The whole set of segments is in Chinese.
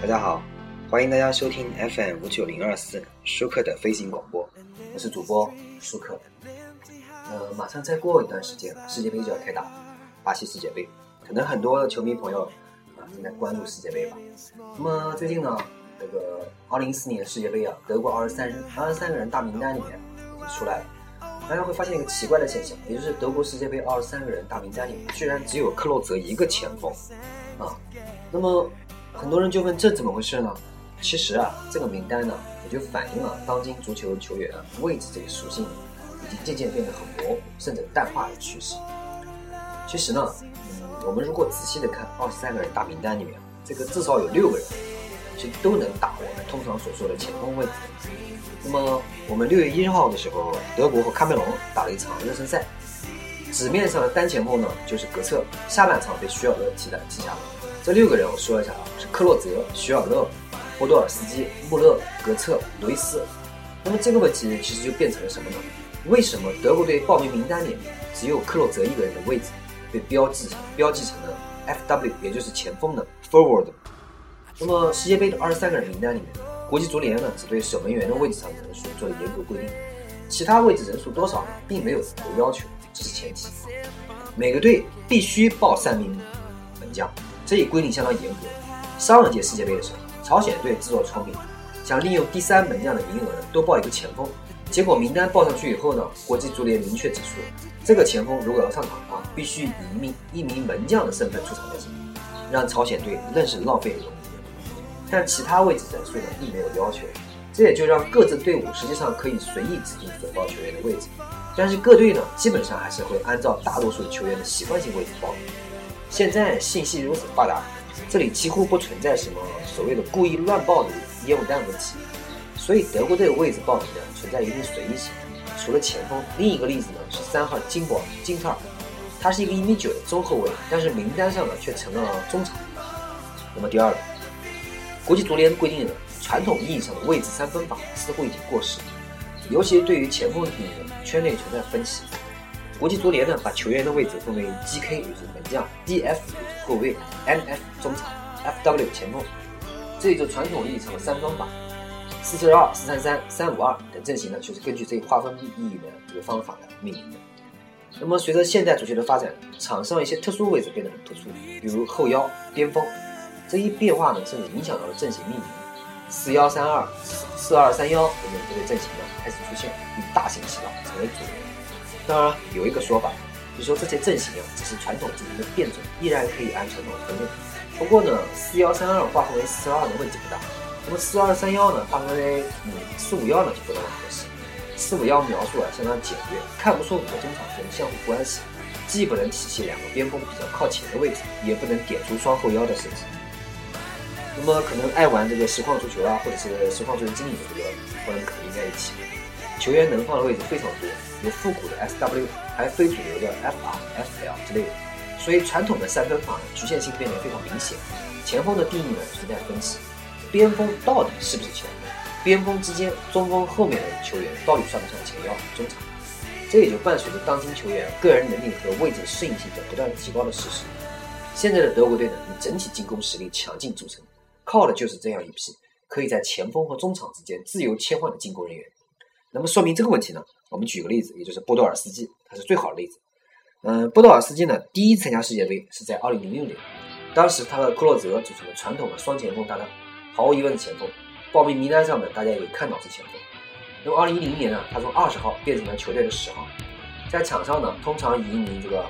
大家好，欢迎大家收听 FM 五九零二四舒克的飞行广播，我是主播舒克。呃，马上再过一段时间，世界杯就要开打，巴西世界杯，可能很多球迷朋友啊正在关注世界杯吧。那么最近呢，这个二零一四年世界杯啊，德国二十三人二十三个人大名单里面已经出来了，大家会发现一个奇怪的现象，也就是德国世界杯二十三个人大名单里面居然只有克洛泽一个前锋啊。那么很多人就问这怎么回事呢？其实啊，这个名单呢，也就反映了当今足球球员位置这个属性。已经渐渐变得很模糊，甚至淡化的趋势。其实呢，嗯，我们如果仔细的看二十三个人大名单里面，这个至少有六个人，其实都能打我们通常所说的前锋位置。那么，我们六月一号的时候，德国和喀麦隆打了一场热身赛，纸面上的单前锋呢就是格策，下半场被徐尔勒替代替下了。这六个人我说一下啊，是克洛泽、徐尔勒、波多尔斯基、穆勒、格策、罗伊斯。那么这个问题其实就变成了什么呢？为什么德国队报名名单里面只有克洛泽一个人的位置被标记成标记成了 F.W，也就是前锋的 forward？那么世界杯的二十三个人名单里面，国际足联呢只对守门员的位置上的人数做了严格规定，其他位置人数多少，并没有有要求，这是前提。每个队必须报三名门将，这一规定相当严格。上一届世界杯的时候，朝鲜队自作聪明，想利用第三门将的名额，多报一个前锋。结果名单报上去以后呢，国际足联明确指出，这个前锋如果要上场啊，必须以一名一名门将的身份出场才行，让朝鲜队愣是浪费了名但其他位置人数呢，并没有要求，这也就让各自队伍实际上可以随意指定所报球员的位置。但是各队呢，基本上还是会按照大多数球员的习惯性位置报。现在信息如此发达，这里几乎不存在什么所谓的故意乱报的烟雾弹问题。所以德国队的位置报名呢存在一定随意性。除了前锋，另一个例子呢是三号金宝金特尔，他是一个一米九的中后卫，但是名单上呢却成了中场。那么第二个，国际足联规定的传统意义上的位置三分法似乎已经过时，尤其对于前锋的定义，圈内存在分歧。国际足联呢把球员的位置分为 GK 也就是门将，DF 后卫，MF 中场，FW 前锋，这也就传统意义上的三方法。四四二、四三三、三五二等阵型呢，就是根据这个划分意义的这个方法来命名的。那么，随着现代足球的发展，场上一些特殊位置变得很突出，比如后腰、边锋，这一变化呢，甚至影响到了阵型命名。四幺三二、四二三幺等等这类阵型呢，开始出现，并大行其道，成为主流。当然，有一个说法，就说这些阵型啊，只是传统阵型的变种，依然可以按传统分类。不过呢，四幺三二划分为四二的问题不大。那么四二三幺呢？划分为嗯四五幺呢就不那么合适。四五幺描述啊相当简约，看不出五个中场间的相互关系，既不能体现两个边锋比较靠前的位置，也不能点出双后腰的设计。那么可能爱玩这个实况足球啊，或者是实况足球经理的这个朋友可能应该一起，球员能放的位置非常多，有复古的 SW，还非主流的 FR、FL 之类的。所以传统的三分法局限性变得非常明显，前锋的定义呢存在分歧。边锋到底是不是前锋？边锋之间，中锋后面的球员到底算不算前腰、中场？这也就伴随着当今球员个人能力和位置适应性的不断提高的事实。现在的德国队呢，以整体进攻实力强劲著称，靠的就是这样一批可以在前锋和中场之间自由切换的进攻人员。那么说明这个问题呢，我们举个例子，也就是波多尔斯基，他是最好的例子。嗯，波多尔斯基呢，第一次参加世界杯是在2006年，当时他和克洛泽组成了传统的双前锋搭档。毫无疑问的前锋，报名名单上面大家也看到是前锋。那么二零一零年呢，他从二十号变成了球队的十号，在场上呢，通常以一名这个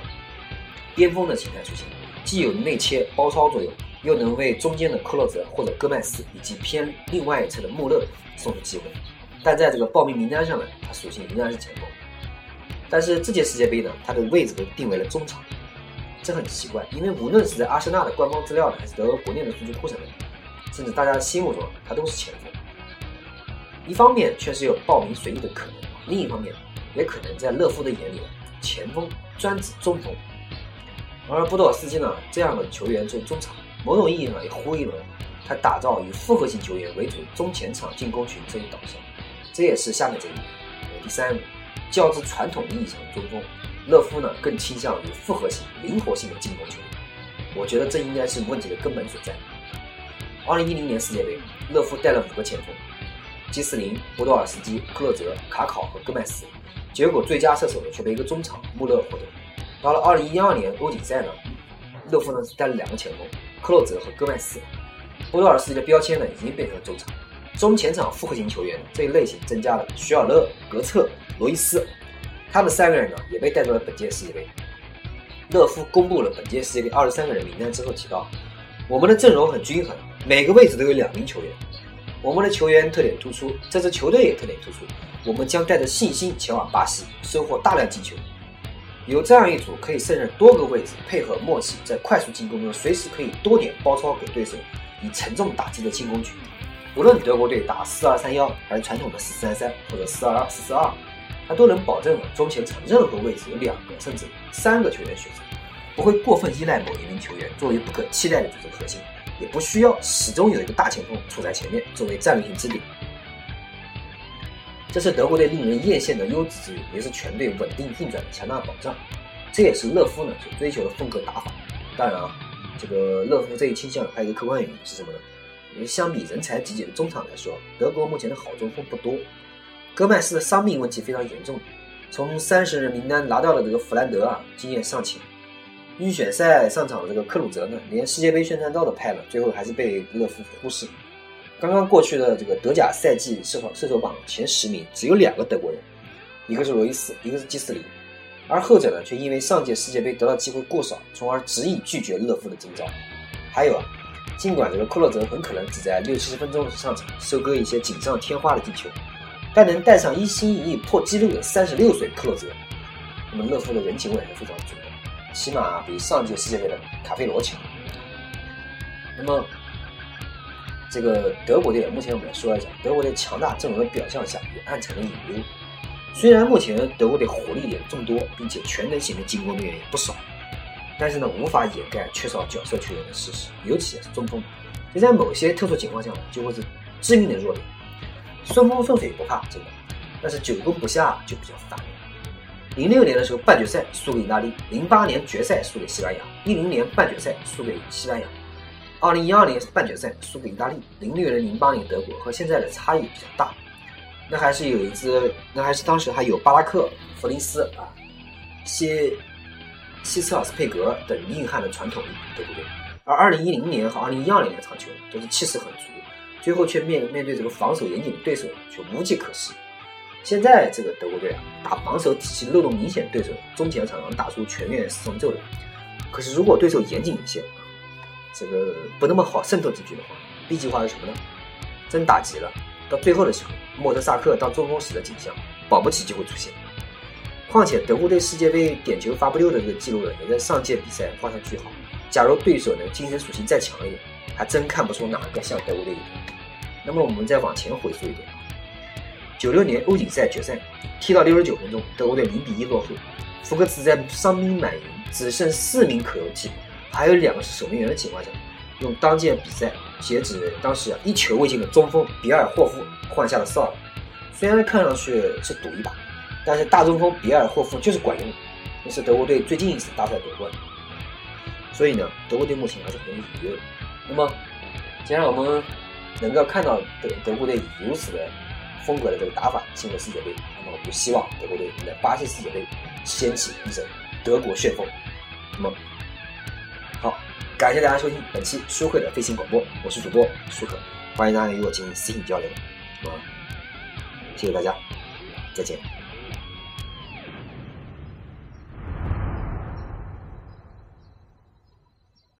边锋的形态出现，既有内切包抄作用，又能为中间的克洛泽或者戈麦斯以及偏另外一侧的穆勒送出机会。但在这个报名名单上呢，他属性仍然是前锋。但是这届世界杯呢，他的位置被定为了中场，这很奇怪，因为无论是在阿森纳的官方资料呢，还是德国国内的数据库上面。甚至大家心目中，他都是前锋。一方面确实有报名随意的可能，另一方面也可能在勒夫的眼里，前锋专指中锋。而波多尔斯基呢，这样的球员做中场，某种意义上也呼应了他打造以复合型球员为主中前场进攻群这一导向。这也是下面这一点。第三，较之传统意义上的中锋，勒夫呢更倾向于复合型、灵活性的进攻球员。我觉得这应该是问题的根本所在。二零一零年世界杯，勒夫带了五个前锋，基斯林、波多尔斯基、克洛泽、卡考和戈麦斯，结果最佳射手呢却被一个中场穆勒获得。到了二零一二年欧锦赛呢，勒夫呢是带了两个前锋，克洛泽和戈麦斯，波多尔斯基的标签呢已经变成了中场。中前场复合型球员这一类型增加了徐尔勒、格策、罗伊斯，他们三个人呢也被带到了本届世界杯。勒夫公布了本届世界杯二十三个人名单之后提到，我们的阵容很均衡，每个位置都有两名球员。我们的球员特点突出，这支球队也特点突出。我们将带着信心前往巴西，收获大量进球。有这样一组可以胜任多个位置、配合默契，在快速进攻中随时可以多点包抄给对手以沉重打击的进攻局。无论德国队打四二三幺，还是传统的四三三或者四二二四四二。他都能保证中前场任何位置有两个甚至三个球员选择，不会过分依赖某一名球员作为不可替代的组织核心，也不需要始终有一个大前锋处在前面作为战略性支点。这是德国队令人艳羡的优质资源，也是全队稳定运转的强大保障。这也是勒夫呢所追求的风格打法。当然啊，这个勒夫这一倾向还有一个客观原因是什么呢？因为相比人才济济的中场来说，德国目前的好中锋不多。戈麦斯的伤病问题非常严重，从三十人名单拿到了这个弗兰德啊，经验尚浅。预选赛上场的这个克鲁泽呢，连世界杯宣传照都拍了，最后还是被勒夫忽视。刚刚过去的这个德甲赛季射手射手榜前十名只有两个德国人，一个是罗伊斯，一个是基斯林，而后者呢却因为上届世界杯得到机会过少，从而执意拒绝勒夫的征召。还有啊，尽管这个克洛泽很可能只在六七十分钟上场，收割一些锦上添花的进球。但能带上一心一意破纪录的三十六岁克洛泽，那么勒夫的人情味还是非常足的，起码比上届世界杯的卡佩罗强。那么，这个德国队，目前我们来说一下，德国队强大阵容的表象下也暗藏了隐忧。虽然目前德国队火力点众多，并且全能型的进攻队员也不少，但是呢，无法掩盖缺少角色球员的事实，尤其是中锋，这在某些特殊情况下呢，就会是致命的弱点。顺风顺水不怕，真的，但是久攻不下就比较烦了。零六年的时候半决赛输给意大利，零八年决赛输给西班牙，一零年半决赛输给西班牙，二零一二年半决赛输给意大利，零六年、零八年德国和现在的差异比较大。那还是有一支，那还是当时还有巴拉克、弗林斯啊、些希斯尔斯佩格等硬汉的传统德国队，而二零一零年和二零一二年的场球都是气势很足。最后却面面对这个防守严谨的对手，却无计可施。现在这个德国队啊，打防守体系漏洞明显对手，中前场能打出全面四重奏的。可是如果对手严谨一些，这个不那么好渗透进去的话，B 计划是什么呢？真打急了，到最后的时候，莫德萨克当中锋时的景象，保不齐就会出现。况且德国队世界杯点球发不溜的这个记录呢，也在上届比赛画上句号。假如对手呢精神属性再强一点，还真看不出哪个像德国队。那么我们再往前回溯一点，九六年欧锦赛决赛踢到六十九分钟，德国队零比一落后，福克茨在伤兵满营、只剩四名可用替补，还有两个是守门员的情况下，用当届比赛截止当时啊一球未进的中锋比尔霍夫换下了萨尔。虽然看上去是赌一把，但是大中锋比尔霍夫就是管用，那是德国队最近一次大赛夺冠。所以呢，德国队目前还是很有疑虑的。那么，既然我们能够看到德德国队如此的风格的这个打法进入世界杯，那么我们就希望德国队在巴西世界杯掀起一阵德国旋风。那么，好，感谢大家收听本期舒克的飞行广播，我是主播舒克，欢迎大家与我进行私信交流。那么，谢谢大家，再见。